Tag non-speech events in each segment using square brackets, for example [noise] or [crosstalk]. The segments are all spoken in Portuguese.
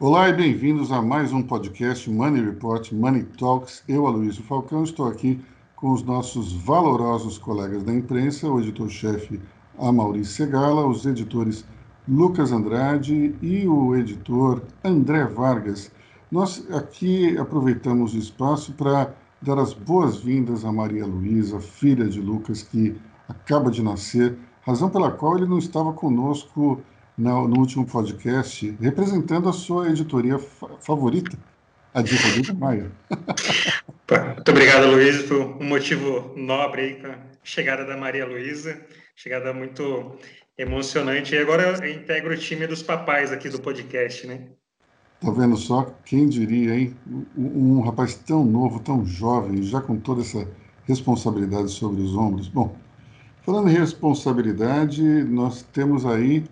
Olá e bem-vindos a mais um podcast Money Report, Money Talks. Eu, Aloysio Falcão, estou aqui com os nossos valorosos colegas da imprensa, o editor-chefe Amaury Segala, os editores Lucas Andrade e o editor André Vargas. Nós aqui aproveitamos o espaço para dar as boas-vindas a Maria Luísa, filha de Lucas, que acaba de nascer, razão pela qual ele não estava conosco no, no último podcast, representando a sua editoria fa favorita, a de Rodrigo Maia. [laughs] Muito obrigado, Luiz, por um motivo nobre aí com a chegada da Maria Luísa, chegada muito emocionante. E agora eu integro o time dos papais aqui do podcast, né? Tá vendo só? Quem diria, hein? Um, um rapaz tão novo, tão jovem, já com toda essa responsabilidade sobre os ombros. Bom, falando em responsabilidade, nós temos aí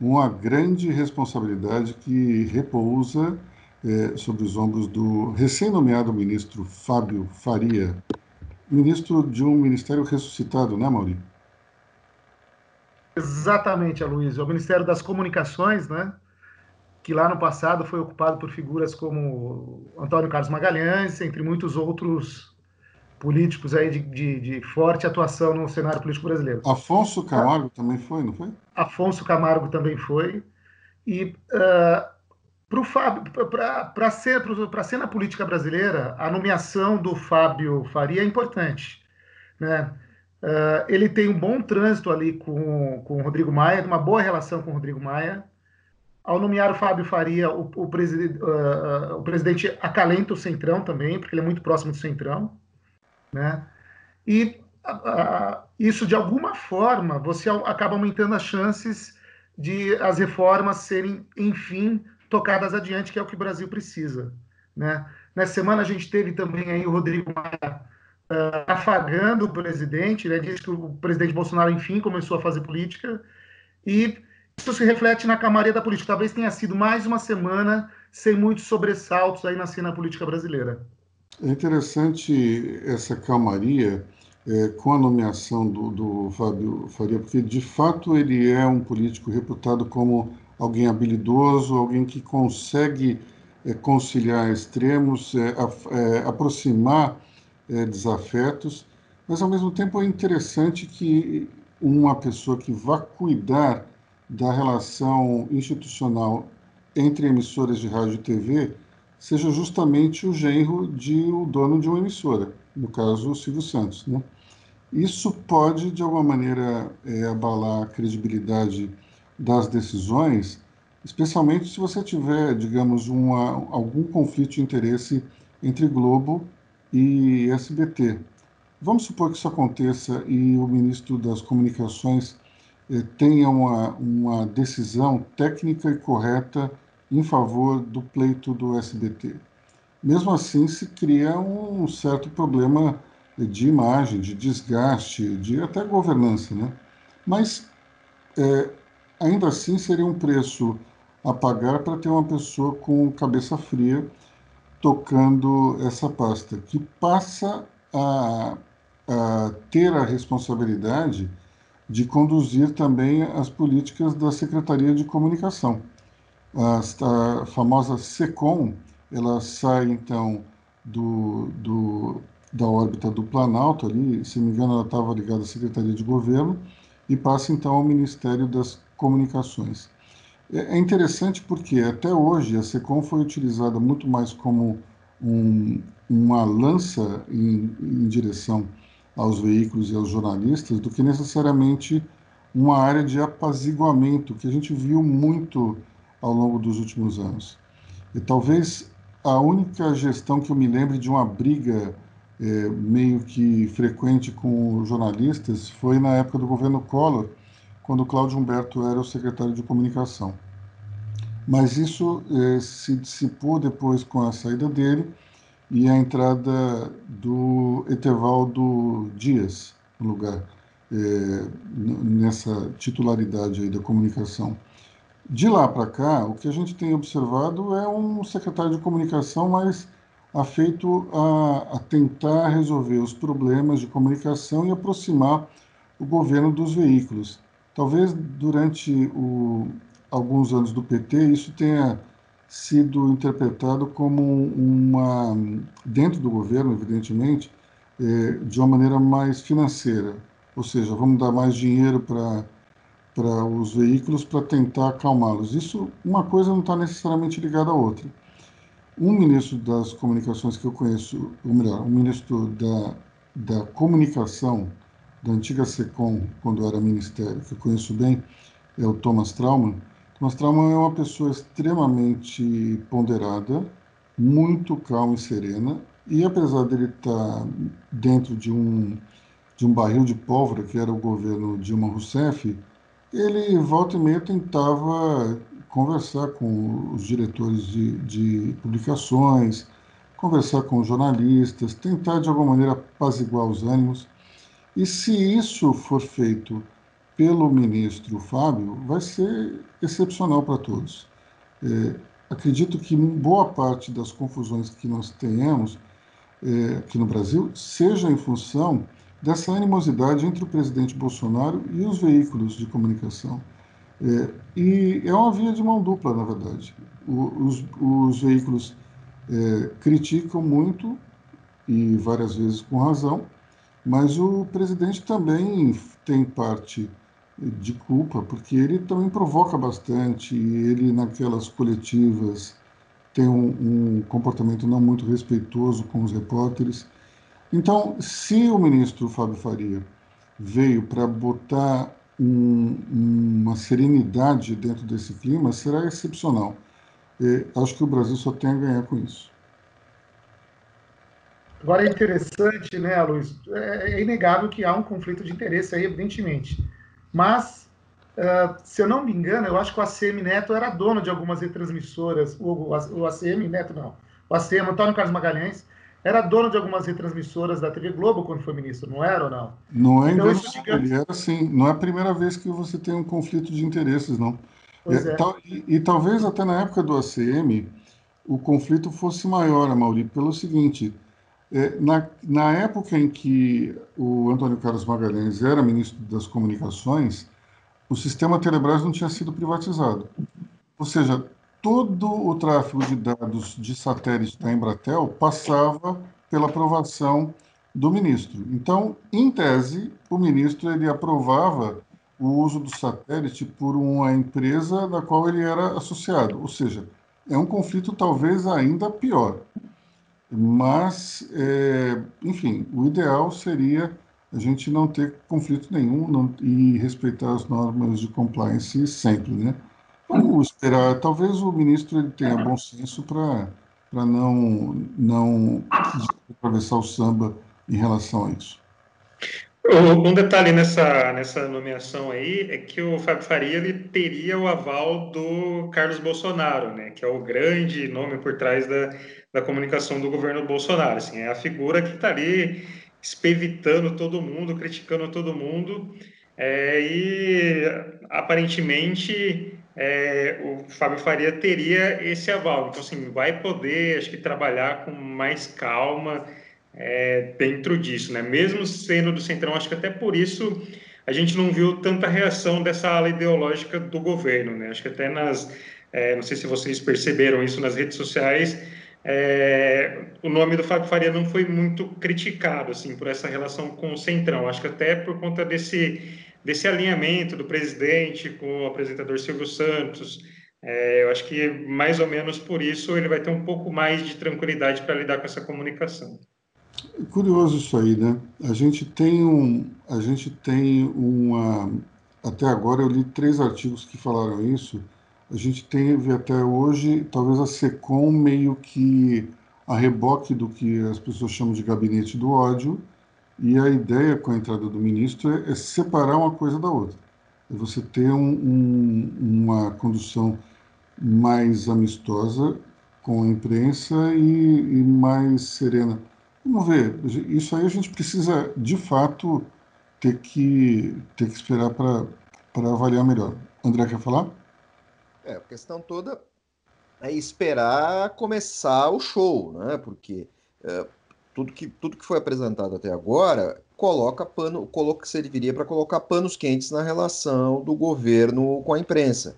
uma grande responsabilidade que repousa é, sobre os ombros do recém-nomeado ministro Fábio Faria, ministro de um ministério ressuscitado, né, Maurício? Exatamente, Aloysio. É o Ministério das Comunicações, né? Que lá no passado foi ocupado por figuras como Antônio Carlos Magalhães, entre muitos outros políticos aí de, de, de, forte atuação no cenário político brasileiro. Afonso Camargo ah, também foi, não foi? Afonso Camargo também foi. E uh, para a cena política brasileira, a nomeação do Fábio Faria é importante, né? Uh, ele tem um bom trânsito ali com, com o Rodrigo Maia, uma boa relação com o Rodrigo Maia. Ao nomear o Fábio Faria, o, o, preside, uh, o presidente acalenta o Centrão também, porque ele é muito próximo do Centrão. Né? E isso, de alguma forma, você acaba aumentando as chances de as reformas serem, enfim, tocadas adiante, que é o que o Brasil precisa. Né? Nessa semana a gente teve também aí o Rodrigo Maia uh, afagando o presidente, né? disse que o presidente Bolsonaro, enfim, começou a fazer política, e isso se reflete na camaria da política. Talvez tenha sido mais uma semana sem muitos sobressaltos aí na cena política brasileira. É interessante essa calmaria é, com a nomeação do, do Fábio Faria, porque de fato ele é um político reputado como alguém habilidoso, alguém que consegue é, conciliar extremos, é, é aproximar é, desafetos, mas ao mesmo tempo é interessante que uma pessoa que vá cuidar da relação institucional entre emissoras de rádio e TV seja justamente o genro de o dono de uma emissora, no caso o Silvio Santos. Né? Isso pode, de alguma maneira, é, abalar a credibilidade das decisões, especialmente se você tiver, digamos, uma, algum conflito de interesse entre Globo e SBT. Vamos supor que isso aconteça e o ministro das Comunicações eh, tenha uma, uma decisão técnica e correta em favor do pleito do SBT. Mesmo assim, se cria um certo problema de imagem, de desgaste, de até governança, né? Mas é, ainda assim seria um preço a pagar para ter uma pessoa com cabeça fria tocando essa pasta, que passa a, a ter a responsabilidade de conduzir também as políticas da Secretaria de Comunicação. A, famosa SECOM, ela sai então do, do, da órbita do Planalto ali, se me engano ela estava ligada à Secretaria de Governo, e passa então ao Ministério das Comunicações. É, é interessante porque até hoje a SECOM foi utilizada muito mais como um, uma lança em, em direção aos veículos e aos jornalistas do que necessariamente uma área de apaziguamento que a gente viu muito ao longo dos últimos anos. E talvez a única gestão que eu me lembre de uma briga é, meio que frequente com jornalistas foi na época do governo Collor, quando Cláudio Humberto era o secretário de comunicação. Mas isso é, se dissipou depois com a saída dele e a entrada do Etevaldo Dias no lugar, é, nessa titularidade da comunicação. De lá para cá, o que a gente tem observado é um secretário de comunicação mais afeito a, a tentar resolver os problemas de comunicação e aproximar o governo dos veículos. Talvez durante o, alguns anos do PT isso tenha sido interpretado como uma, dentro do governo, evidentemente, é, de uma maneira mais financeira. Ou seja, vamos dar mais dinheiro para para os veículos para tentar acalmá-los. Isso, uma coisa não está necessariamente ligada à outra. Um ministro das comunicações que eu conheço, ou melhor, um ministro da, da comunicação da antiga SECOM, quando era ministério, que eu conheço bem, é o Thomas Trauman. Thomas Trauman é uma pessoa extremamente ponderada, muito calma e serena, e apesar dele estar dentro de um, de um barril de pólvora, que era o governo Dilma Rousseff, ele volta e meia tentava conversar com os diretores de, de publicações, conversar com os jornalistas, tentar de alguma maneira apaziguar os ânimos. E se isso for feito pelo ministro Fábio, vai ser excepcional para todos. É, acredito que boa parte das confusões que nós tenhamos é, aqui no Brasil seja em função dessa animosidade entre o presidente Bolsonaro e os veículos de comunicação. É, e é uma via de mão dupla, na verdade. O, os, os, veículos é, criticam muito, e várias vezes com razão, mas o presidente também tem parte de culpa, porque ele também provoca bastante, ele naquelas coletivas tem um, um comportamento não muito respeitoso com os repórteres. Então, se o ministro Fábio Faria veio para botar um, uma serenidade dentro desse clima, será excepcional. E acho que o Brasil só tem a ganhar com isso. Agora é interessante, né, Luiz? É, é inegável que há um conflito de interesse aí, evidentemente. Mas, uh, se eu não me engano, eu acho que o ACM Neto era dono de algumas retransmissoras. O, o ACM Neto, não. O ACM, Antônio Carlos Magalhães, era dono de algumas retransmissoras da TV Globo quando foi ministro, não era ou não? Não é então, engano, digamos... ele era sim. Não é a primeira vez que você tem um conflito de interesses, não. Pois é, é. Tal, e, e, talvez até na época do ACM o conflito fosse maior, Mauri, pelo seguinte: é, na, na época em que o Antônio Carlos Magalhães era ministro das Comunicações, o sistema Telebrás não tinha sido privatizado. Ou seja, todo o tráfego de dados de satélite da Embratel passava pela aprovação do ministro. Então, em tese, o ministro ele aprovava o uso do satélite por uma empresa da qual ele era associado. Ou seja, é um conflito talvez ainda pior. Mas, é, enfim, o ideal seria a gente não ter conflito nenhum não, e respeitar as normas de compliance sempre, né? Vamos esperar. Talvez o ministro ele tenha bom senso para não, não atravessar o samba em relação a isso. Um detalhe nessa, nessa nomeação aí é que o Fábio Faria ele teria o aval do Carlos Bolsonaro, né, que é o grande nome por trás da, da comunicação do governo Bolsonaro. Assim, é a figura que está ali espevitando todo mundo, criticando todo mundo, é, e aparentemente é, o Fábio Faria teria esse aval. Então, assim, vai poder, acho que, trabalhar com mais calma é, dentro disso, né? Mesmo sendo do Centrão, acho que até por isso a gente não viu tanta reação dessa ala ideológica do governo, né? Acho que até nas, é, não sei se vocês perceberam isso nas redes sociais, é, o nome do Fábio Faria não foi muito criticado, assim, por essa relação com o Centrão. Acho que até por conta desse desse alinhamento do presidente com o apresentador Silvio Santos. É, eu acho que mais ou menos por isso ele vai ter um pouco mais de tranquilidade para lidar com essa comunicação. Curioso isso aí, né? A gente tem um, a gente tem uma, até agora eu li três artigos que falaram isso. A gente teve até hoje, talvez a Secom meio que a reboque do que as pessoas chamam de gabinete do ódio, e a ideia com a entrada do ministro é, é separar uma coisa da outra. É você ter um, um, uma condução mais amistosa com a imprensa e, e, mais serena. Vamos ver, isso aí a gente precisa, de fato, ter que, ter que esperar para avaliar melhor. André, quer falar? É, a questão toda é esperar começar o show, né? Porque é, tudo que, tudo que foi apresentado até agora coloca pano, coloca, serviria para colocar panos quentes na relação do governo com a imprensa.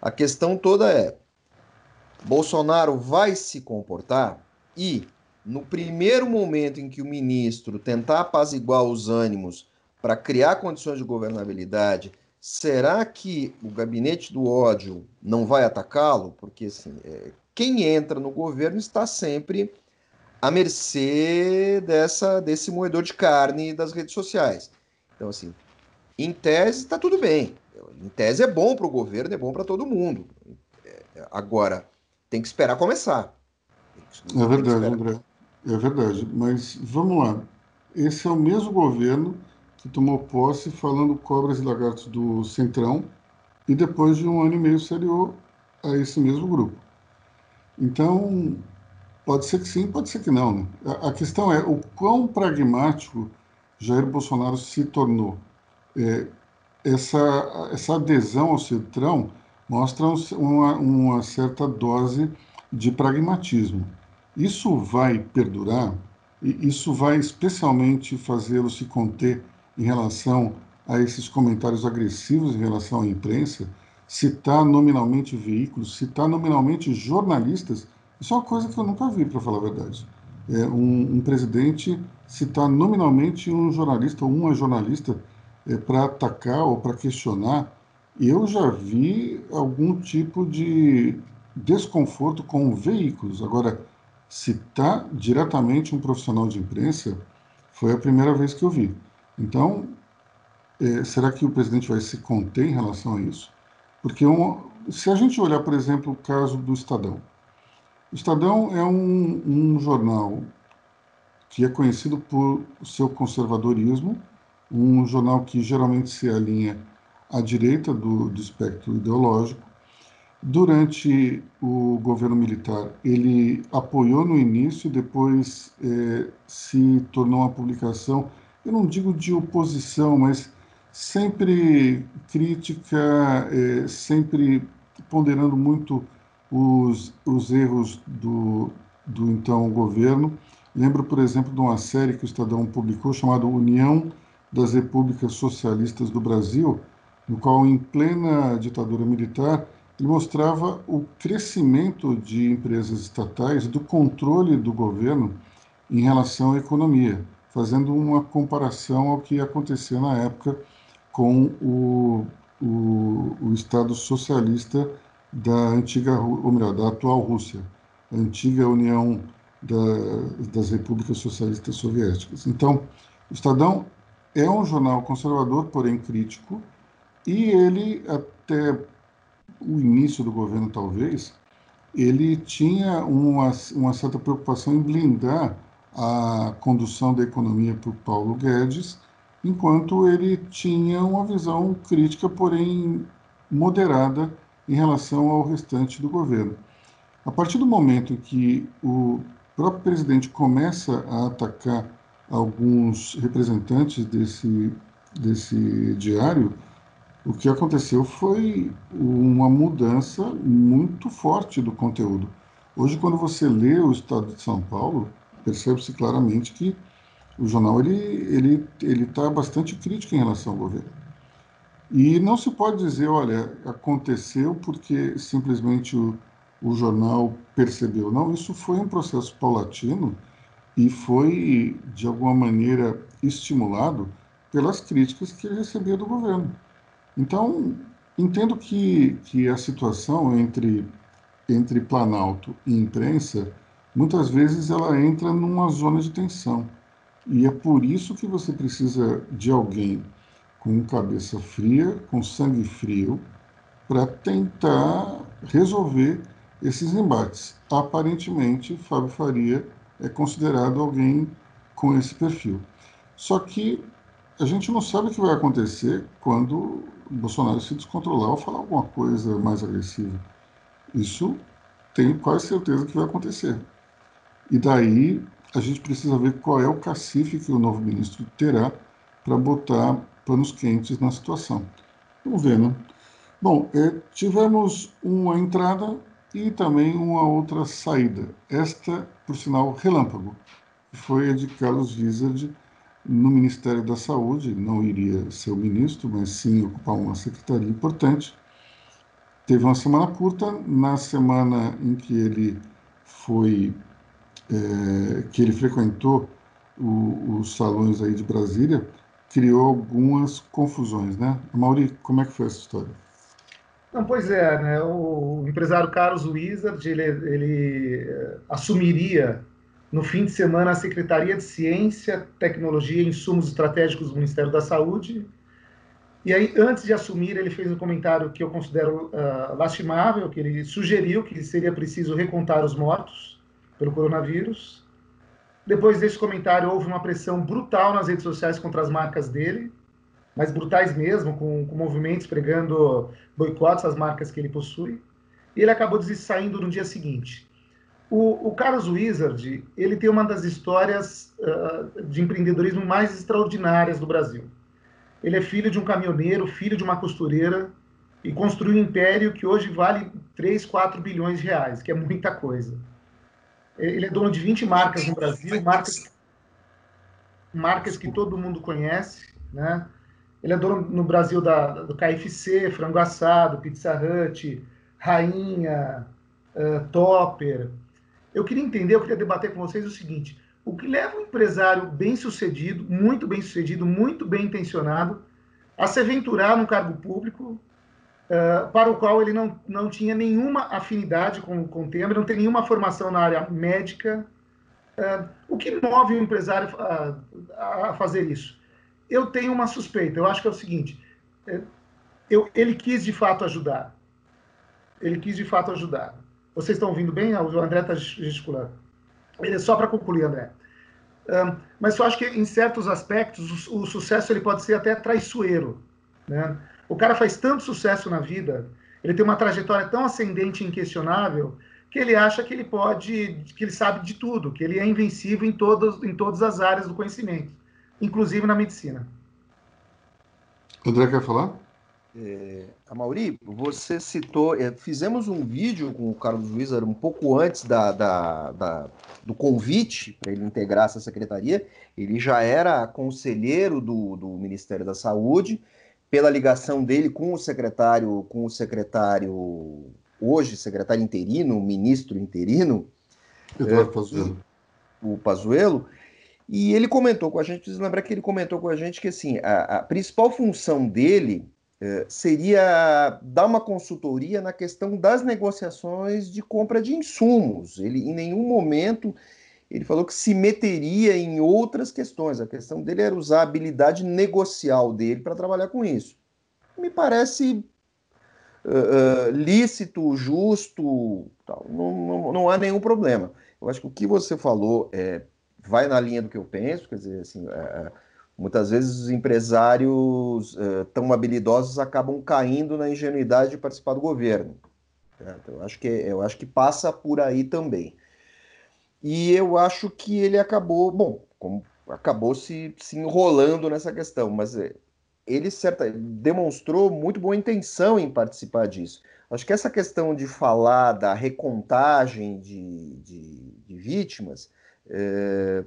A questão toda é Bolsonaro vai se comportar e, no primeiro momento em que o ministro tentar apaziguar os ânimos para criar condições de governabilidade, será que o gabinete do ódio não vai atacá-lo? Porque assim, é, quem entra no governo está sempre à mercê dessa, desse moedor de carne das redes sociais. Então, assim, em tese está tudo bem. Em tese é bom para o governo, é bom para todo mundo. É, agora, tem que esperar começar. É verdade, André. É verdade. Mas vamos lá. Esse é o mesmo governo que tomou posse falando cobras e lagartos do Centrão e depois de um ano e meio se aliou a esse mesmo grupo. Então, pode ser que sim, pode ser que não. Né? A, questão é o quão pragmático Jair Bolsonaro se tornou. É, essa, essa adesão ao Centrão mostra uma, uma certa dose de pragmatismo. Isso vai perdurar e isso vai especialmente fazê-lo se conter em relação a esses comentários agressivos em relação à imprensa, citar nominalmente veículos, citar nominalmente jornalistas, isso é uma coisa que eu nunca vi, para falar a verdade. É um, um, presidente citar nominalmente um jornalista ou uma jornalista é, para atacar ou para questionar, eu já vi algum tipo de desconforto com veículos. Agora, citar diretamente um profissional de imprensa foi a primeira vez que eu vi. Então, é, será que o presidente vai se conter em relação a isso? Porque um, se a gente olhar, por exemplo, o caso do Estadão. O Estadão é um, um jornal que é conhecido por seu conservadorismo, um jornal que geralmente se alinha à direita do, do espectro ideológico. Durante o governo militar, ele apoiou no início, depois é, se tornou uma publicação, eu não digo de oposição, mas sempre crítica, é, sempre ponderando muito os, os erros do, do então governo. Lembro, por exemplo, de uma série que o Estadão publicou chamada União das Repúblicas Socialistas do Brasil, no qual, em plena ditadura militar, ele mostrava o crescimento de empresas estatais, do controle do governo em relação à economia, fazendo uma comparação ao que acontecia na época com o, o, o Estado socialista da antiga, ou melhor, da atual Rússia, a antiga União da, das Repúblicas Socialistas Soviéticas. Então, o Estadão é um jornal conservador, porém crítico, e ele, até o início do governo, talvez, ele tinha uma, uma certa preocupação em blindar a condução da economia por Paulo Guedes, enquanto ele tinha uma visão crítica, porém moderada, em relação ao restante do governo. A partir do momento que o próprio presidente começa a atacar alguns representantes desse, desse diário, o que aconteceu foi uma mudança muito forte do conteúdo. Hoje, quando você lê o Estado de São Paulo, percebe-se claramente que o jornal ele ele ele está bastante crítico em relação ao governo. E não se pode dizer, olha, aconteceu porque simplesmente o, o jornal percebeu. Não, isso foi um processo paulatino e foi, de alguma maneira, estimulado pelas críticas que ele recebia do governo. Então, entendo que, que a situação entre, entre Planalto e imprensa, muitas vezes ela entra numa zona de tensão. E é por isso que você precisa de alguém com cabeça fria, com sangue frio, para tentar resolver esses embates. Aparentemente, Fábio Faria é considerado alguém com esse perfil. Só que a gente não sabe o que vai acontecer quando Bolsonaro se descontrolar ou falar alguma coisa mais agressiva. Isso tenho quase certeza que vai acontecer. E daí a gente precisa ver qual é o cacife que o novo ministro terá para botar panos quentes na situação. Vamos ver, né? Bom, é, tivemos uma entrada e também uma outra saída. Esta, por sinal, relâmpago, foi a de Carlos Wizard no Ministério da Saúde. Não iria ser o ministro, mas sim ocupar uma secretaria importante. teve uma semana curta. Na semana em que ele foi, é, que ele frequentou o, os salões aí de Brasília, criou algumas confusões, né? Mauri, como é que foi essa história? Não, pois é, né? O empresário Carlos Wizard, ele, ele eh, assumiria no fim de semana a Secretaria de Ciência, Tecnologia e Insumos Estratégicos do Ministério da Saúde. E aí, antes de assumir, ele fez um comentário que eu considero uh, lastimável, que ele sugeriu que seria preciso recontar os mortos pelo coronavírus. Depois desse comentário, houve uma pressão brutal nas redes sociais contra as marcas dele, mas brutais mesmo, com, com movimentos pregando boicotes às marcas que ele possui. E ele acabou saindo no dia seguinte. O, o Carlos Wizard, ele tem uma das histórias uh, de empreendedorismo mais extraordinárias do Brasil. Ele é filho de um caminhoneiro, filho de uma costureira, e construiu um império que hoje vale 3, 4 bilhões de reais, que é muita coisa. Ele é dono de 20 marcas no Brasil, marcas, marcas que todo mundo conhece, né? Ele é dono no Brasil da, do KFC, Frango Assado, Pizza Hut, Rainha, uh, Topper. Eu queria entender, eu queria debater com vocês o seguinte: o que leva um empresário bem sucedido, muito bem sucedido, muito bem intencionado, a se aventurar num cargo público para o qual ele não, não tinha nenhuma afinidade com, com o tema, não tem nenhuma formação na área médica. Uh, o que move o empresário a, a fazer isso? eu tenho uma suspeita. Eu acho que é o seguinte: eu, ele quis de fato ajudar. Ele quis de fato ajudar. Vocês estão ouvindo bem? O André está gesticulando. Ele, só para concluir, André. Um, mas eu acho que em certos aspectos o, o, sucesso ele pode ser até traiçoeiro. Né? O cara faz tanto sucesso na vida, ele tem uma trajetória tão ascendente e inquestionável que ele acha que ele pode, que ele sabe de tudo, que ele é invencível em, todos, em todas as áreas do conhecimento inclusive na medicina. André quer falar? É, Mauri, você citou, é, fizemos um vídeo com o Carlos Wizard um pouco antes da, da, da do convite para ele integrar essa secretaria. Ele já era conselheiro do, do Ministério da Saúde, pela ligação dele com o secretário, com o secretário, hoje secretário interino, ministro interino, Eduardo é, Pazuello. o Pazuello, e ele comentou com a gente, precisa lembrar que ele comentou com a gente que assim, a, a principal função dele eh, seria dar uma consultoria na questão das negociações de compra de insumos. Ele em nenhum momento ele falou que se meteria em outras questões. A questão dele era usar a habilidade negocial dele para trabalhar com isso. Me parece uh, uh, lícito, justo, tal. Não, não, não há nenhum problema. Eu acho que o que você falou é vai na linha do que eu penso, quer dizer, assim, é, é muitas vezes os empresários é, tão habilidosos acabam caindo na ingenuidade de participar do governo. Certo? Eu acho que eu acho que passa por aí também. E eu acho que ele acabou, bom, como acabou se, se enrolando nessa questão, mas é, ele certa, demonstrou muito boa intenção em participar disso. Acho que essa questão de falar da recontagem de, de, de vítimas é,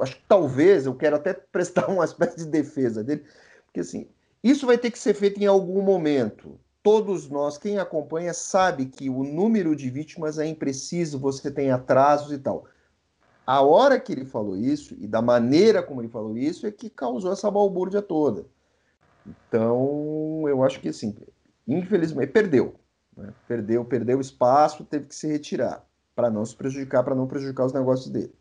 acho que talvez eu quero até [laughs] prestar uma espécie de defesa dele, porque assim, isso vai ter que ser feito em algum momento. Todos nós, quem acompanha, sabe que o número de vítimas é impreciso, você tem atrasos e tal. A hora que ele falou isso, e da maneira como ele falou isso, é que causou essa balbúrdia toda. Então, eu acho que assim, infelizmente, perdeu. Né? Perdeu, perdeu espaço, teve que se retirar para não se prejudicar, para não prejudicar os negócios dele.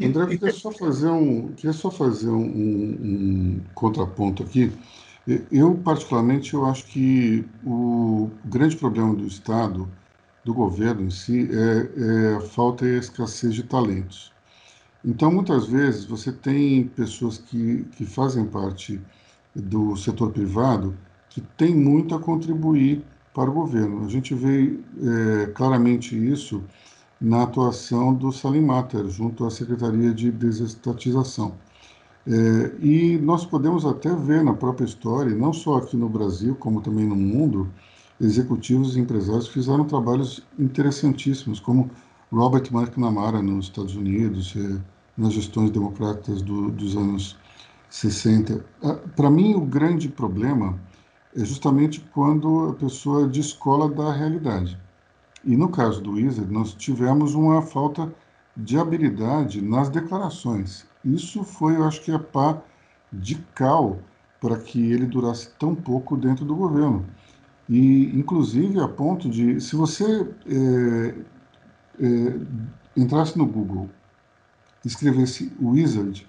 André, queria só fazer um, queria só fazer um, um, contraponto aqui. Eu, particularmente, eu acho que o grande problema do Estado, do governo em si, é, é a falta e a escassez de talentos. Então, muitas vezes, você tem pessoas que, que fazem parte do setor privado que têm muito a contribuir para o governo. A gente vê é, claramente isso na atuação do Salim Mater, junto à Secretaria de Desestatização. É, e nós podemos até ver na própria história, não só aqui no Brasil, como também no mundo, executivos e empresários fizeram trabalhos interessantíssimos, como Robert McNamara nos Estados Unidos, é, nas gestões democratas do, dos anos 60. Ah, Para mim, o grande problema é justamente quando a pessoa descola da realidade. E no caso do Wizard, nós tivemos uma falta de habilidade nas declarações. Isso foi, eu acho que, a pá de cal para que ele durasse tão pouco dentro do governo. E, inclusive, a ponto de, se você é, é, entrasse no Google, escrevesse Wizard,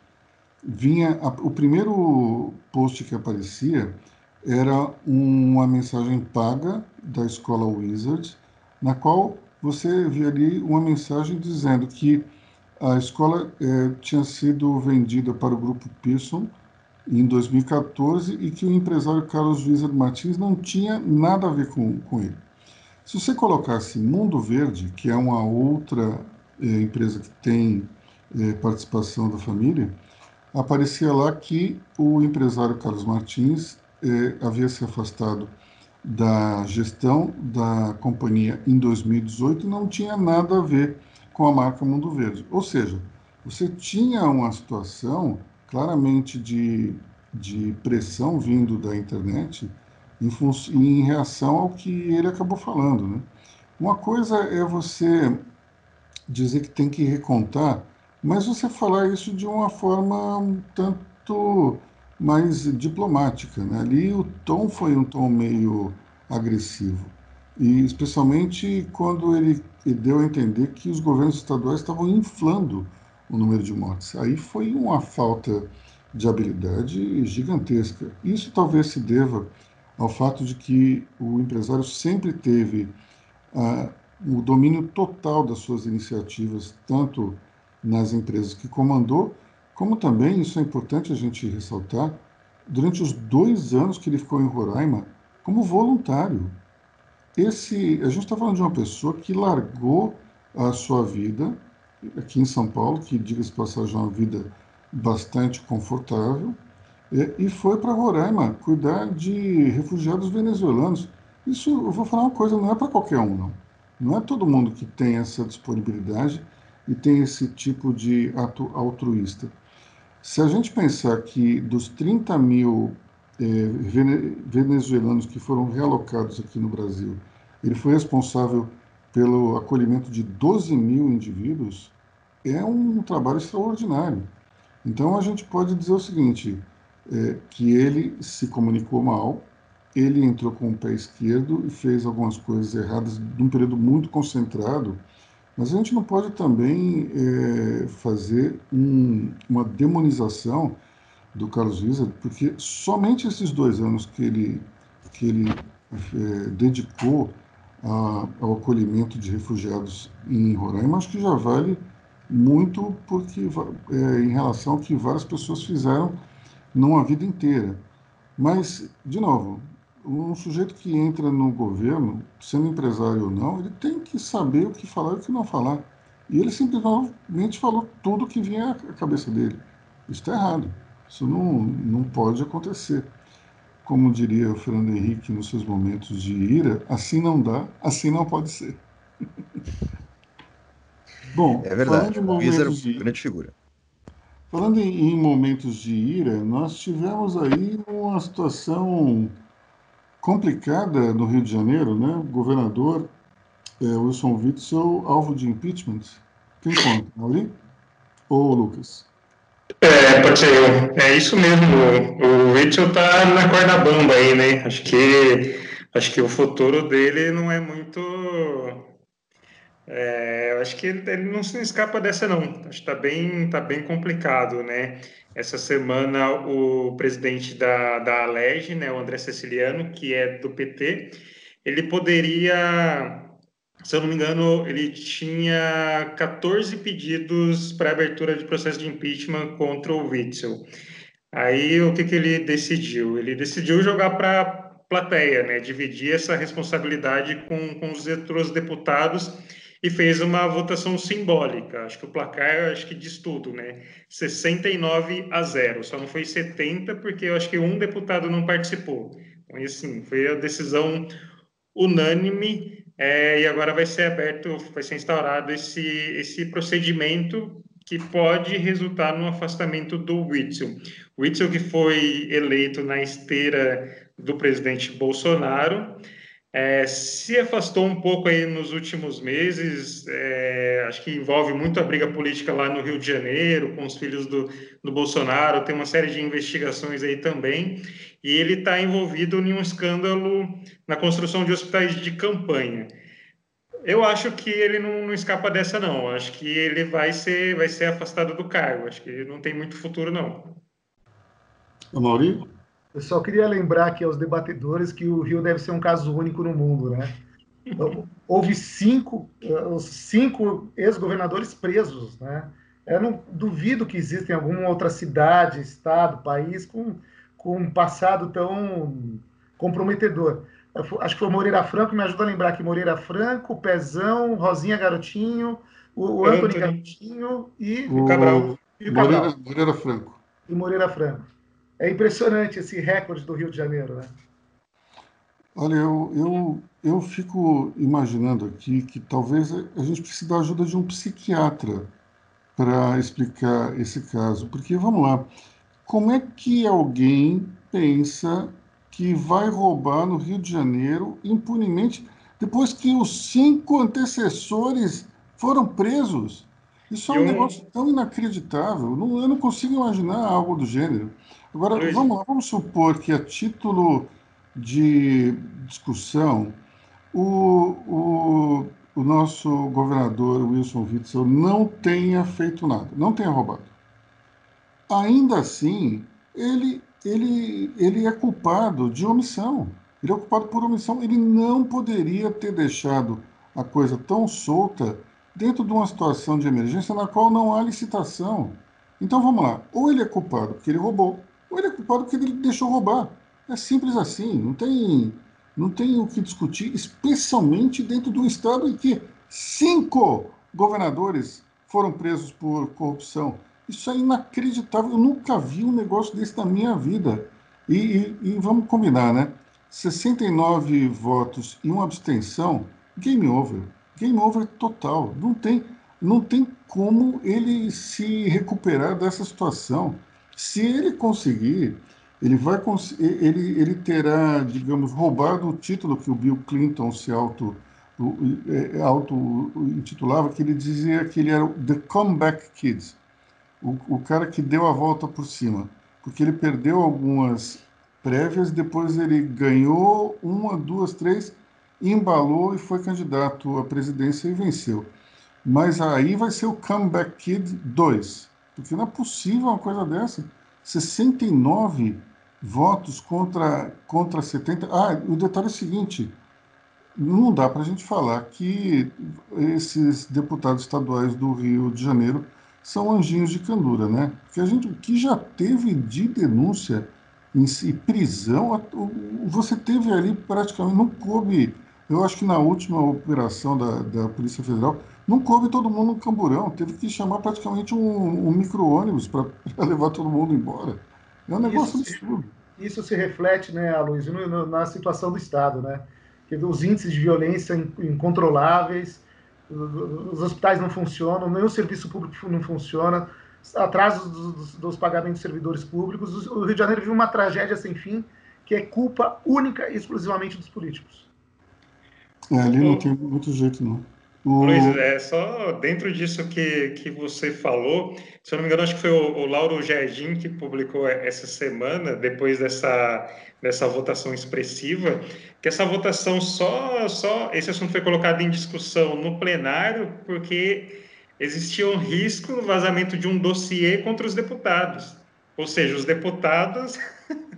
vinha a, o primeiro post que aparecia era uma mensagem paga da escola Wizard, na qual você via ali uma mensagem dizendo que a escola é, tinha sido vendida para o grupo Pearson em 2014 e que o empresário Carlos Wizard Martins não tinha nada a ver com, com ele. Se você colocasse Mundo Verde, que é uma outra é, empresa que tem é, participação da família, aparecia lá que o empresário Carlos Martins havia se afastado da gestão da companhia em 2018 e não tinha nada a ver com a marca Mundo Verde. Ou seja, você tinha uma situação claramente de, de pressão vindo da internet em, em reação ao que ele acabou falando. Né? Uma coisa é você dizer que tem que recontar mas você falar isso de uma forma um tanto mais diplomática. Né? Ali o tom foi um tom meio agressivo, e especialmente quando ele, deu a entender que os governos estaduais estavam inflando o número de mortes. Aí foi uma falta de habilidade gigantesca. Isso talvez se deva ao fato de que o empresário sempre teve ah, o domínio total das suas iniciativas, tanto nas empresas que comandou, como também, isso é importante a gente ressaltar, durante os dois anos que ele ficou em Roraima, como voluntário. Esse, a gente está falando de uma pessoa que largou a sua vida aqui em São Paulo, que, diga-se passagem, é uma vida bastante confortável, e foi para Roraima cuidar de refugiados venezuelanos. Isso, eu vou falar uma coisa, não é para qualquer um, não. Não é todo mundo que tem essa disponibilidade e tem esse tipo de ato altruísta. Se a gente pensar que dos 30 mil é, venezuelanos que foram realocados aqui no Brasil, ele foi responsável pelo acolhimento de 12 mil indivíduos, é um trabalho extraordinário. Então a gente pode dizer o seguinte, é, que ele se comunicou mal, ele entrou com o pé esquerdo e fez algumas coisas erradas num período muito concentrado, mas a gente não pode também é, fazer um, uma demonização do Carlos Wieser, porque somente esses dois anos que ele, que ele é, dedicou a, ao acolhimento de refugiados em Roraima, acho que já vale muito porque é, em relação ao que várias pessoas fizeram numa vida inteira. Mas, de novo, um sujeito que entra no governo, sendo empresário ou não, ele tem que saber o que falar e o que não falar. E ele simplesmente falou tudo que vinha à cabeça dele. Isso está errado. Isso não, não pode acontecer. Como diria o Fernando Henrique nos seus momentos de ira, assim não dá, assim não pode ser. [laughs] Bom, é verdade. O Luiz era uma de... grande figura. Falando em, em momentos de ira, nós tivemos aí uma situação complicada no Rio de Janeiro, né? O governador é, Wilson Witzel, alvo de impeachment. Quem conta? Mauri ou Lucas? É, pode ser eu. É isso mesmo. O Witzel tá na corda bamba aí, né? Acho que, acho que o futuro dele não é muito. É, acho que ele, não se escapa dessa, não. Acho que tá bem, tá bem complicado, né? Essa semana, o presidente da, da Aleg, né, o André Ceciliano, que é do PT, ele poderia, se eu não me engano, ele tinha 14 pedidos para abertura de processo de impeachment contra o Witzel. Aí, o que, que ele decidiu? Ele decidiu jogar para plateia, né, dividir essa responsabilidade com, com os outros deputados e fez uma votação simbólica. Acho que o placar, acho que diz tudo, né? 69 a 0. Só não foi 70 porque eu acho que um deputado não participou. Então, assim, foi a decisão unânime é, e agora vai ser aberto, vai ser instaurado esse, esse procedimento que pode resultar no afastamento do Witzel. O Witzel que foi eleito na esteira do presidente Bolsonaro, é, se afastou um pouco aí nos últimos meses, é, acho que envolve muito a briga política lá no Rio de Janeiro, com os filhos do, do Bolsonaro, tem uma série de investigações aí também, e ele está envolvido em um escândalo na construção de hospitais de campanha. Eu acho que ele não, não escapa dessa, não. Acho que ele vai ser, vai ser afastado do cargo. Acho que não tem muito futuro, não. Maurício? Eu só queria lembrar aqui aos debatedores que o Rio deve ser um caso único no mundo, né? Houve cinco, os cinco ex-governadores presos, né? Eu não duvido que existem alguma outra cidade, estado, país com, com um passado tão comprometedor. Acho que foi Moreira Franco, me ajuda a lembrar que Moreira Franco, Pezão, Rosinha Garotinho, o, o Anthony Garotinho e o Cabral. E o Cabral. Moreira, Moreira Franco. E Moreira Franco. É impressionante esse recorde do Rio de Janeiro, né? Olha, eu, eu, eu fico imaginando aqui que talvez a gente precise da ajuda de um psiquiatra para explicar esse caso. Porque, vamos lá, como é que alguém pensa que vai roubar no Rio de Janeiro impunemente depois que os cinco antecessores foram presos? Isso é um eu... negócio tão inacreditável. Não, eu não consigo imaginar algo do gênero. Agora, Luiz. vamos lá, vamos supor que a título de discussão, o, o, o nosso governador Wilson Witzel não tenha feito nada, não tenha roubado. Ainda assim, ele, ele, ele é culpado de omissão. Ele é culpado por omissão. Ele não poderia ter deixado a coisa tão solta dentro de uma situação de emergência na qual não há licitação. Então vamos lá. Ou ele é culpado porque ele roubou, ou ele é culpado porque ele deixou roubar. É simples assim, não tem, não tem o que discutir, especialmente dentro de um estado em que cinco governadores foram presos por corrupção. Isso é inacreditável. Eu nunca vi um negócio desse na minha vida. E, e, e vamos combinar, né? 69 votos e uma abstenção, game over. Game over total. Não tem, não tem como ele se recuperar dessa situação. Se ele conseguir, ele vai ele, ele terá, digamos, roubado o título que o Bill Clinton se auto é, auto intitulava, que ele dizia que ele era o The Comeback Kids, o, o cara que deu a volta por cima, porque ele perdeu algumas prévias, depois ele ganhou uma, duas, três, embalou e foi candidato à presidência e venceu. Mas aí vai ser o Comeback Kid 2. Porque não é possível uma coisa dessa. 69 votos contra, contra 70. Ah, o detalhe é o seguinte: não dá para a gente falar que esses deputados estaduais do Rio de Janeiro são anjinhos de candura, né? Porque a gente, o que já teve de denúncia em prisão, você teve ali praticamente, não coube, eu acho que na última operação da, da Polícia Federal, não coube todo mundo no camburão, teve que chamar praticamente um, um micro-ônibus para [laughs] levar todo mundo embora. É um negócio isso, absurdo. Isso se reflete, né, Aloysio, na situação do Estado, né? Os índices de violência incontroláveis, os hospitais não funcionam, nem o serviço público não funciona, atrasos dos, dos pagamentos de servidores públicos. O Rio de Janeiro vive uma tragédia sem fim, que é culpa única e exclusivamente dos políticos. É, ali não tem muito jeito, não. O... Luiz, é só dentro disso que, que você falou, se eu não me engano, acho que foi o, o Lauro Jardim que publicou essa semana, depois dessa, dessa votação expressiva, que essa votação só, só, esse assunto foi colocado em discussão no plenário porque existia um risco no vazamento de um dossiê contra os deputados. Ou seja, os deputados [laughs]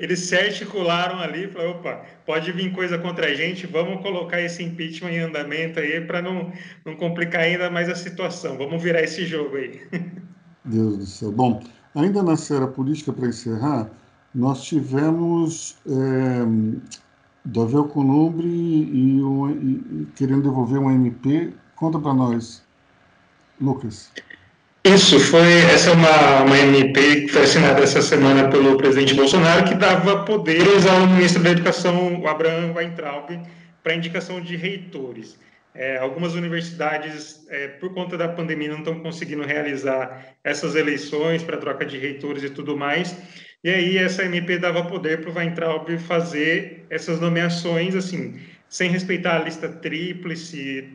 eles se articularam ali e falaram, opa, pode vir coisa contra a gente, vamos colocar esse impeachment em andamento aí para não, não complicar ainda mais a situação. Vamos virar esse jogo aí. [laughs] Deus do céu. Bom, ainda na esfera política, para encerrar, nós tivemos é, Davi Alcolumbre e, e, querendo devolver um MP. Conta para nós, Lucas. Isso, foi, essa é uma, uma MP que foi assinada essa semana pelo presidente Bolsonaro, que dava poderes ao ministro da Educação, o Abraham Weintraub, para indicação de reitores. É, algumas universidades, é, por conta da pandemia, não estão conseguindo realizar essas eleições para troca de reitores e tudo mais. E aí essa MP dava poder para o Weintraub fazer essas nomeações, assim, sem respeitar a lista tríplice.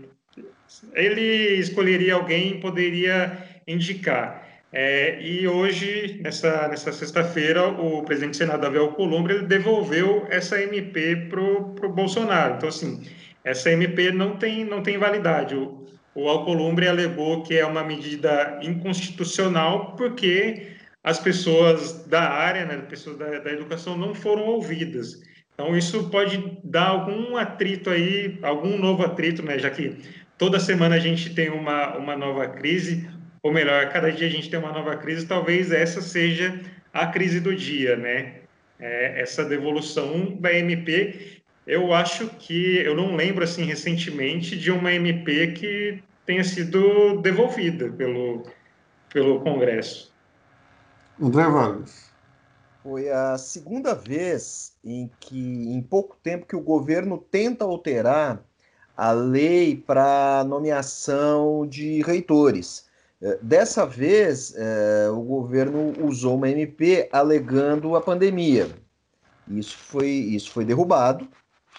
Ele escolheria alguém poderia indicar. É, e hoje, nessa, nessa sexta-feira, o presidente do Senado, Davi Alcolumbre, devolveu essa MP para o Bolsonaro. Então, assim, essa MP não tem, não tem validade. O, o Alcolumbre alegou que é uma medida inconstitucional porque as pessoas da área, né, pessoas da, da educação, não foram ouvidas. Então, isso pode dar algum atrito aí, algum novo atrito, né, já que toda semana a gente tem uma, uma nova crise, ou melhor, cada dia a gente tem uma nova crise, talvez essa seja a crise do dia, né? É, essa devolução da MP eu acho que eu não lembro assim recentemente de uma MP que tenha sido devolvida pelo, pelo Congresso. André Vargas. Foi a segunda vez em que, em pouco tempo, que o governo tenta alterar a lei para nomeação de reitores. É, dessa vez, é, o governo usou uma MP alegando a pandemia. Isso foi, isso foi derrubado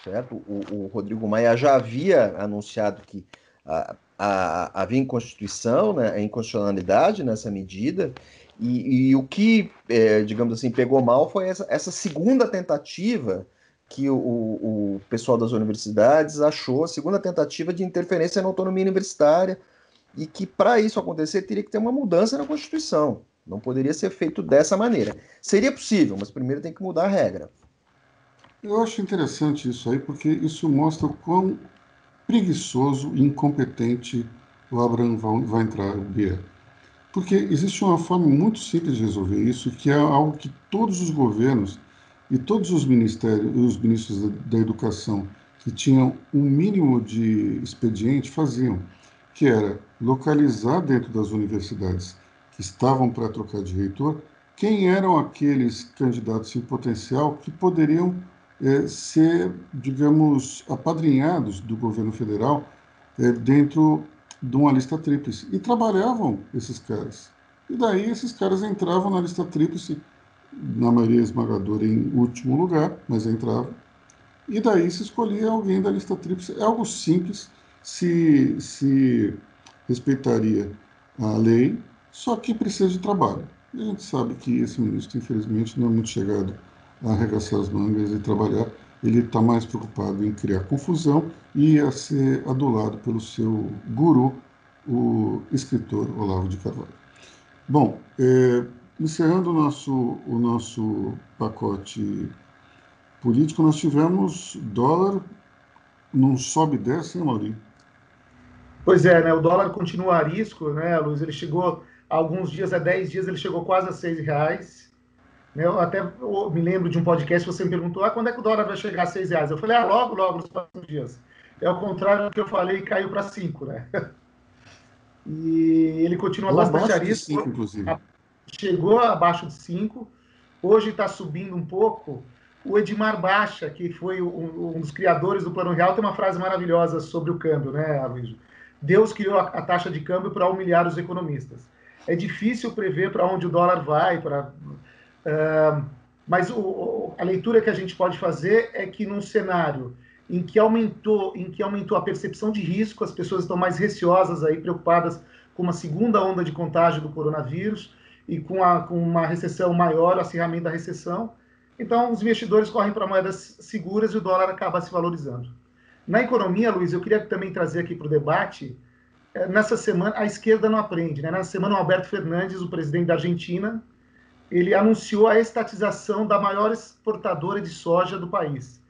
certo? O, o Rodrigo Maia já havia anunciado que a, a, havia inconstituição, né, inconstitucionalidade nessa medida, e, e o que, é, digamos assim, pegou mal foi essa, essa segunda tentativa que o, o, pessoal das universidades achou, a segunda tentativa de interferência na autonomia universitária, e que para isso acontecer teria que ter uma mudança na Constituição. Não poderia ser feito dessa maneira. Seria possível, mas primeiro tem que mudar a regra. Eu acho interessante isso aí, porque isso mostra o quão preguiçoso e incompetente o Abraham vai entrar, Bia. Porque existe uma forma muito simples de resolver isso, que é algo que todos os governos e todos os ministérios, os ministros da, da educação que tinham um mínimo de expediente faziam, que era localizar dentro das universidades que estavam para trocar de reitor quem eram aqueles candidatos em potencial que poderiam é, ser, digamos, apadrinhados do governo federal é, dentro de uma lista tríplice. E trabalhavam esses caras. E daí esses caras entravam na lista tríplice, na maioria esmagadora em último lugar, mas entravam. E daí se escolhia alguém da lista tríplice. É algo simples, se, se respeitaria a lei, só que precisa de trabalho. E a gente sabe que esse ministro, infelizmente, não é muito chegado a arregaçar as mangas e trabalhar, ele está mais preocupado em criar confusão e a ser adulado pelo seu guru, o escritor Olavo de Carvalho. Bom, é, encerrando o nosso, o nosso pacote político, nós tivemos dólar num sobe e desce, hein, Maurinho? Pois é, né? O dólar continua a risco, né, Luiz? Ele chegou alguns dias, há 10 dias, ele chegou quase a 6 reais. Eu até eu me lembro de um podcast que você me perguntou: ah, quando é que o dólar vai chegar a 6 reais? Eu falei: ah, logo, logo, nos próximos dias. É o contrário do que eu falei, caiu para 5, né? [laughs] E ele continua Ou bastante arisco. Chegou abaixo de 5. Hoje está subindo um pouco. O Edmar Baixa, que foi um, um, dos criadores do Plano Real, tem uma frase maravilhosa sobre o câmbio, né, Aloysio? Deus criou a, a taxa de câmbio para humilhar os economistas. É difícil prever para onde o dólar vai, para mas o, a leitura que a gente pode fazer é que num cenário em que aumentou, em que aumentou a percepção de risco, as pessoas estão mais receosas aí, preocupadas com uma segunda onda de contágio do coronavírus e com, a, com uma recessão maior, o acirramento da recessão. Então, os investidores correm para moedas seguras e o dólar acaba se valorizando. Na economia, Luiz, eu queria também trazer aqui para o debate. Eh, nessa semana, a esquerda não aprende. Né? Nessa semana, o Alberto Fernandes, o presidente da Argentina, ele anunciou a estatização da maior exportadora de soja do país.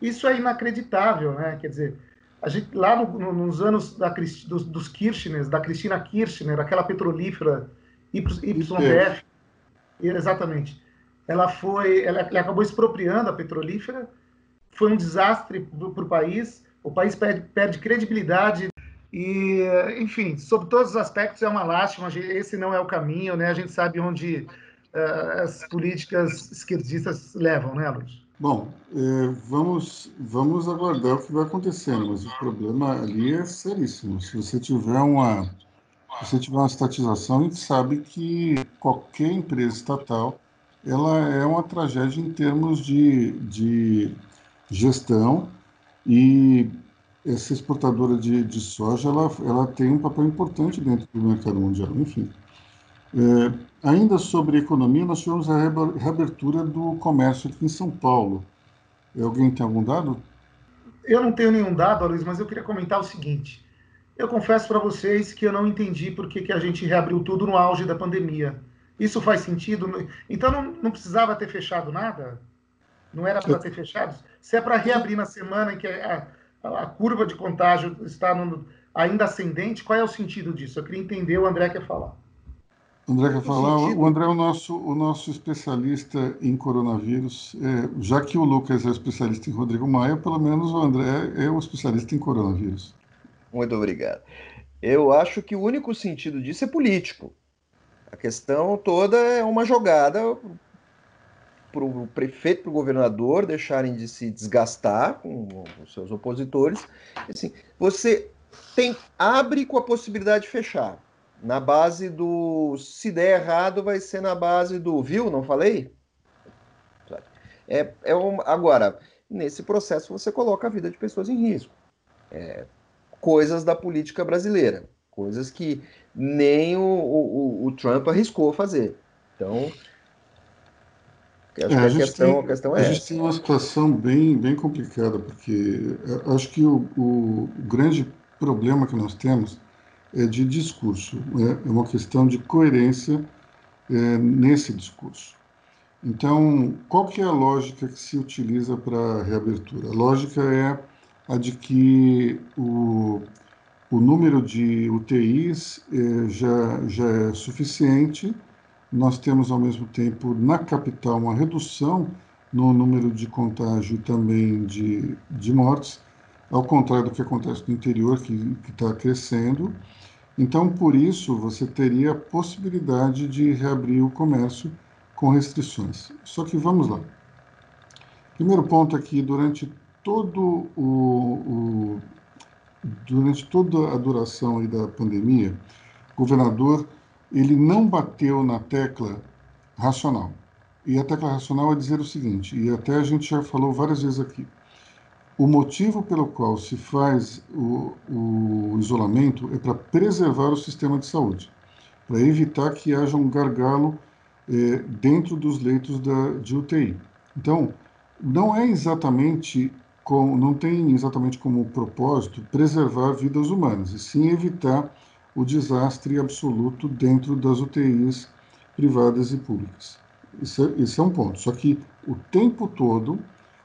Isso é inacreditável, né? Quer dizer, a gente, lá no, no, nos anos da, dos, dos Kirchner, da Cristina Kirchner, aquela petrolífera YPF, exatamente, ela foi, ela, ela, acabou expropriando a petrolífera, foi um desastre para o país, o país perde, perde credibilidade e, enfim, sobre todos os aspectos é uma lástima, esse não é o caminho, né? A gente sabe onde uh, as políticas esquerdistas levam, né, Luiz? Bom, é, vamos, vamos aguardar o que vai acontecendo, mas o problema ali é seríssimo. Se você tiver uma, se você tiver uma estatização, a gente sabe que qualquer empresa estatal ela é uma tragédia em termos de, de gestão e essa exportadora de, de soja ela, ela tem um papel importante dentro do mercado mundial, enfim. É, ainda sobre economia, nós tivemos a reabertura do comércio aqui em São Paulo. Alguém tem algum dado? Eu não tenho nenhum dado, Luiz, mas eu queria comentar o seguinte. Eu confesso para vocês que eu não entendi por que, que a gente reabriu tudo no auge da pandemia. Isso faz sentido? Então não, não precisava ter fechado nada? Não era para ter fechado? Se é para reabrir na semana em que a, a, a curva de contágio está no, ainda ascendente, qual é o sentido disso? Eu queria entender, o André quer falar. André quer falar. O André é o nosso, o nosso especialista em coronavírus. É, já que o Lucas é especialista em Rodrigo Maia, pelo menos o André é o especialista em coronavírus. Muito obrigado. Eu acho que o único sentido disso é político. A questão toda é uma jogada para o prefeito, para o governador deixarem de se desgastar com os seus opositores. Assim, você tem abre com a possibilidade de fechar na base do se der errado, vai ser na base do viu, não falei? É, é um, agora, nesse processo você coloca a vida de pessoas em risco. É, coisas da política brasileira, coisas que nem o, o, o Trump arriscou fazer. Então, acho é, que a, questão, tem, a questão é. A gente tem uma situação bem, bem complicada, porque acho que o, o grande problema que nós temos é de discurso, né? é uma questão de coerência é, nesse discurso. Então, qual que é a lógica que se utiliza para a reabertura? A lógica é a de que o, o número de UTIs é, já, já é suficiente, nós temos ao mesmo tempo na capital uma redução no número de contágio e também de, de mortes, ao contrário do que acontece no interior, que está crescendo. Então, por isso, você teria a possibilidade de reabrir o comércio com restrições. Só que vamos lá. Primeiro ponto aqui, durante todo o, o durante toda a duração da pandemia, o governador ele não bateu na tecla racional. E a tecla racional é dizer o seguinte, e até a gente já falou várias vezes aqui. O motivo pelo qual se faz o, o isolamento é para preservar o sistema de saúde, para evitar que haja um gargalo é, dentro dos leitos da, de UTI. Então, não é exatamente com, não tem exatamente como propósito preservar vidas humanas, e sim evitar o desastre absoluto dentro das UTIs privadas e públicas. Isso é, esse é um ponto. Só que o tempo todo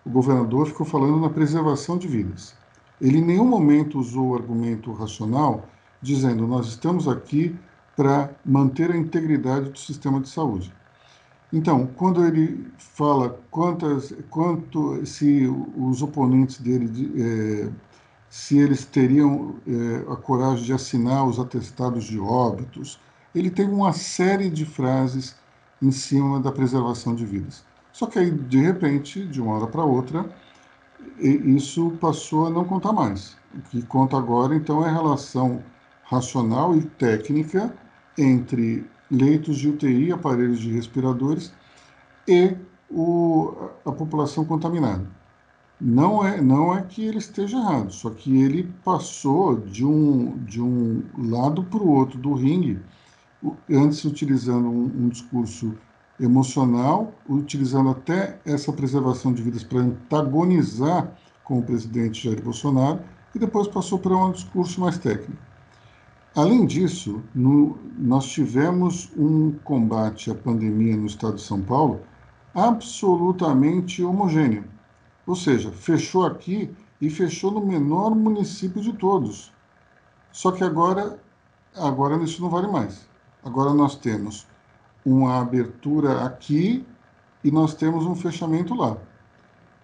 o governador ficou falando na preservação de vidas. Ele em nenhum momento usou o argumento racional, dizendo nós estamos aqui para manter a integridade do sistema de saúde. Então, quando ele fala quantas, quanto se os oponentes dele, é, se eles teriam é, a coragem de assinar os atestados de óbitos, ele tem uma série de frases em cima da preservação de vidas. Só que aí, de repente, de uma hora para outra, isso passou a não contar mais. O que conta agora, então, é a relação racional e técnica entre leitos de UTI, aparelhos de respiradores e o, a população contaminada. Não é, não é que ele esteja errado, só que ele passou de um, de um lado para o outro do ringue, antes utilizando um, um discurso emocional, utilizando até essa preservação de vidas para antagonizar com o presidente Jair Bolsonaro, e depois passou para um discurso mais técnico. Além disso, no, nós tivemos um combate à pandemia no estado de São Paulo absolutamente homogêneo. Ou seja, fechou aqui e fechou no menor município de todos. Só que agora, agora isso não vale mais. Agora nós temos uma abertura aqui e nós temos um fechamento lá.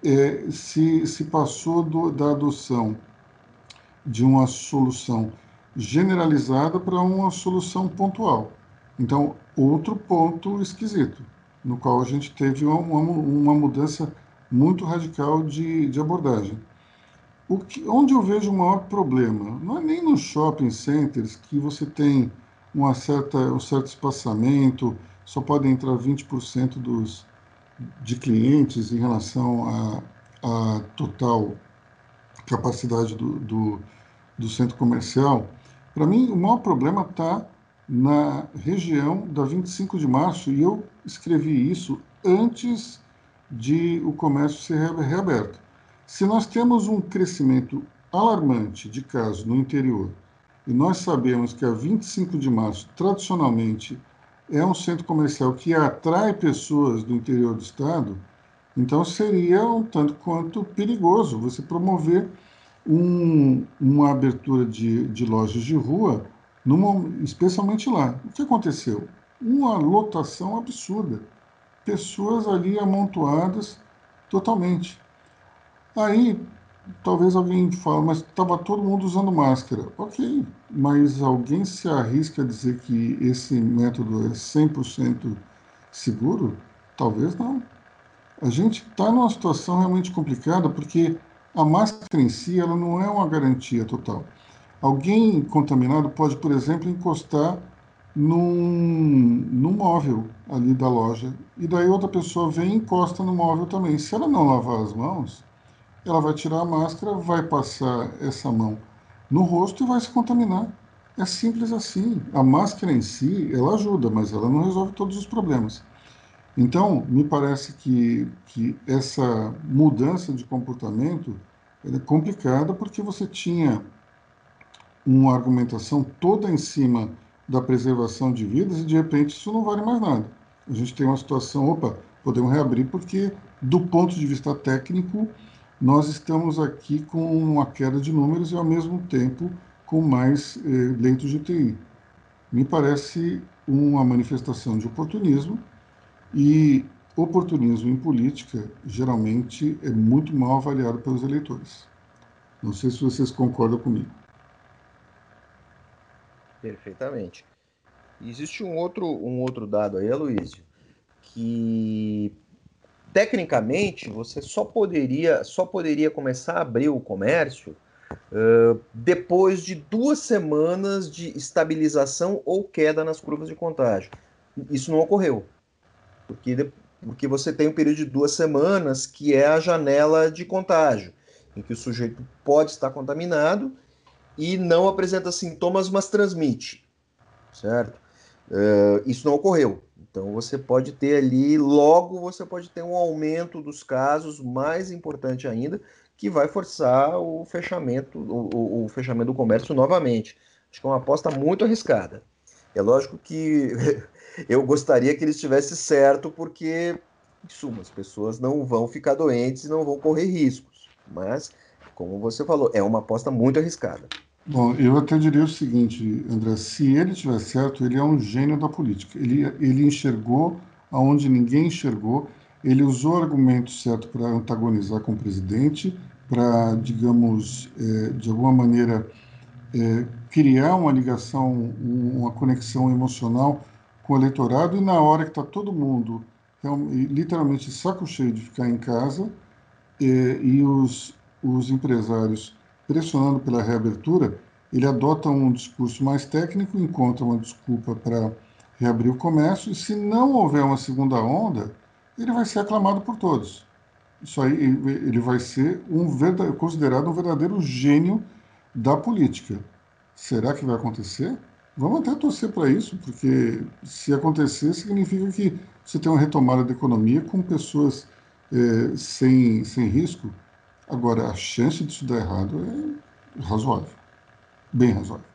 É, se, se passou do, da adoção de uma solução generalizada para uma solução pontual. Então, outro ponto esquisito, no qual a gente teve uma, uma mudança muito radical de, de abordagem. O que, onde eu vejo o maior problema não é nem nos shopping centers que você tem uma certa, um certo espaçamento, só podem entrar 20% dos, de clientes em relação à total capacidade do, do, do centro comercial. Para mim, o maior problema está na região da 25 de março, e eu escrevi isso antes de o comércio ser reaberto. Se nós temos um crescimento alarmante de casos no interior, e nós sabemos que a 25 de março, tradicionalmente, é um centro comercial que atrai pessoas do interior do estado, então seria um tanto quanto perigoso você promover um, uma abertura de, de lojas de rua numa, especialmente lá. O que aconteceu? Uma lotação absurda. Pessoas ali amontoadas totalmente. Aí, talvez alguém fale, mas estava todo mundo usando máscara. Ok, mas alguém se arrisca a dizer que esse método é 100% seguro? Talvez não. A gente está numa situação realmente complicada porque a máscara em si ela não é uma garantia total. Alguém contaminado pode, por exemplo, encostar num, num móvel ali da loja e daí outra pessoa vem e encosta no móvel também. Se ela não lavar as mãos, ela vai tirar a máscara, vai passar essa mão no rosto e vai se contaminar. É simples assim. A máscara em si, ela ajuda, mas ela não resolve todos os problemas. Então, me parece que, que essa mudança de comportamento é complicada porque você tinha uma argumentação toda em cima da preservação de vidas e de repente isso não vale mais nada. A gente tem uma situação, opa, podemos reabrir porque do ponto de vista técnico nós estamos aqui com uma queda de números e ao mesmo tempo com mais eh, leitos de UTI. Me parece uma manifestação de oportunismo e oportunismo em política geralmente é muito mal avaliado pelos eleitores. Não sei se vocês concordam comigo. Perfeitamente. Existe um outro, um outro dado aí, Aloysio, que tecnicamente você só poderia, só poderia começar a abrir o comércio uh, depois de duas semanas de estabilização ou queda nas curvas de contágio. Isso não ocorreu, porque, porque você tem um período de duas semanas que é a janela de contágio, em que o sujeito pode estar contaminado e não apresenta sintomas, mas transmite, certo? Uh, isso não ocorreu. Então você pode ter ali, logo você pode ter um aumento dos casos, mais importante ainda, que vai forçar o fechamento, o, o fechamento do comércio novamente. Acho que é uma aposta muito arriscada. É lógico que [laughs] eu gostaria que ele estivesse certo, porque, em suma, as pessoas não vão ficar doentes e não vão correr riscos. Mas, como você falou, é uma aposta muito arriscada. Bom, eu até diria o seguinte, André, se ele estiver certo, ele é um gênio da política. Ele, ele enxergou aonde ninguém enxergou, ele usou argumentos certos para antagonizar com o presidente, para, digamos, é, de alguma maneira, é, criar uma ligação, uma conexão emocional com o eleitorado, e na hora que está todo mundo literalmente saco cheio de ficar em casa, é, e os, os empresários pressionando pela reabertura, ele adota um discurso mais técnico, encontra uma desculpa para reabrir o comércio, e se não houver uma segunda onda, ele vai ser aclamado por todos. Isso aí, ele vai ser um considerado um verdadeiro gênio da política. Será que vai acontecer? Vamos até torcer para isso, porque se acontecer, significa que você tem uma retomada da economia com pessoas é, sem, sem risco, Agora, a chance disso dar errado é razoável, bem razoável.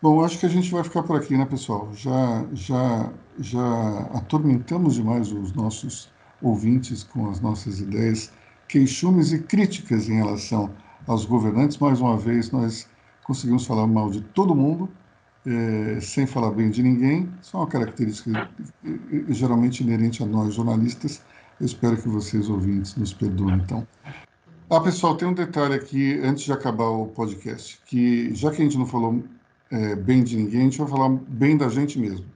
Bom, acho que a gente vai ficar por aqui, né, pessoal? Já, já, já atormentamos demais os nossos ouvintes com as nossas ideias, queixumes e críticas em relação aos governantes. Mais uma vez, nós conseguimos falar mal de todo mundo, é, sem falar bem de ninguém. Isso é uma característica geralmente inerente a nós, jornalistas, eu espero que vocês, ouvintes, nos perdoem, então. Ah, pessoal, tem um detalhe aqui, antes de acabar o podcast, que já que a gente não falou é, bem de ninguém, a gente vai falar bem da gente mesmo.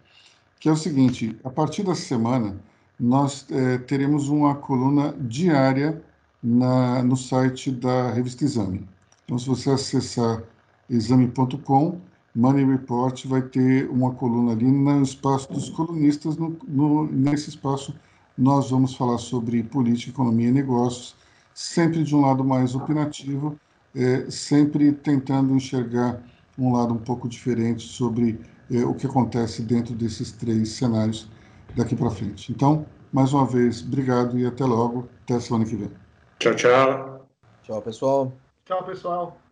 Que é o seguinte, a partir dessa semana, nós é, teremos uma coluna diária na, no site da Revista Exame. Então, se você acessar exame.com, Money Report vai ter uma coluna ali no espaço dos colunistas. No, no, nesse espaço, nós vamos falar sobre política, economia e negócios, sempre de um lado mais opinativo, é, sempre tentando enxergar um lado um pouco diferente sobre é, o que acontece dentro desses três cenários daqui para frente. Então, mais uma vez, obrigado e até logo. Até a semana que vem. Tchau, tchau. Tchau, pessoal. Tchau, pessoal.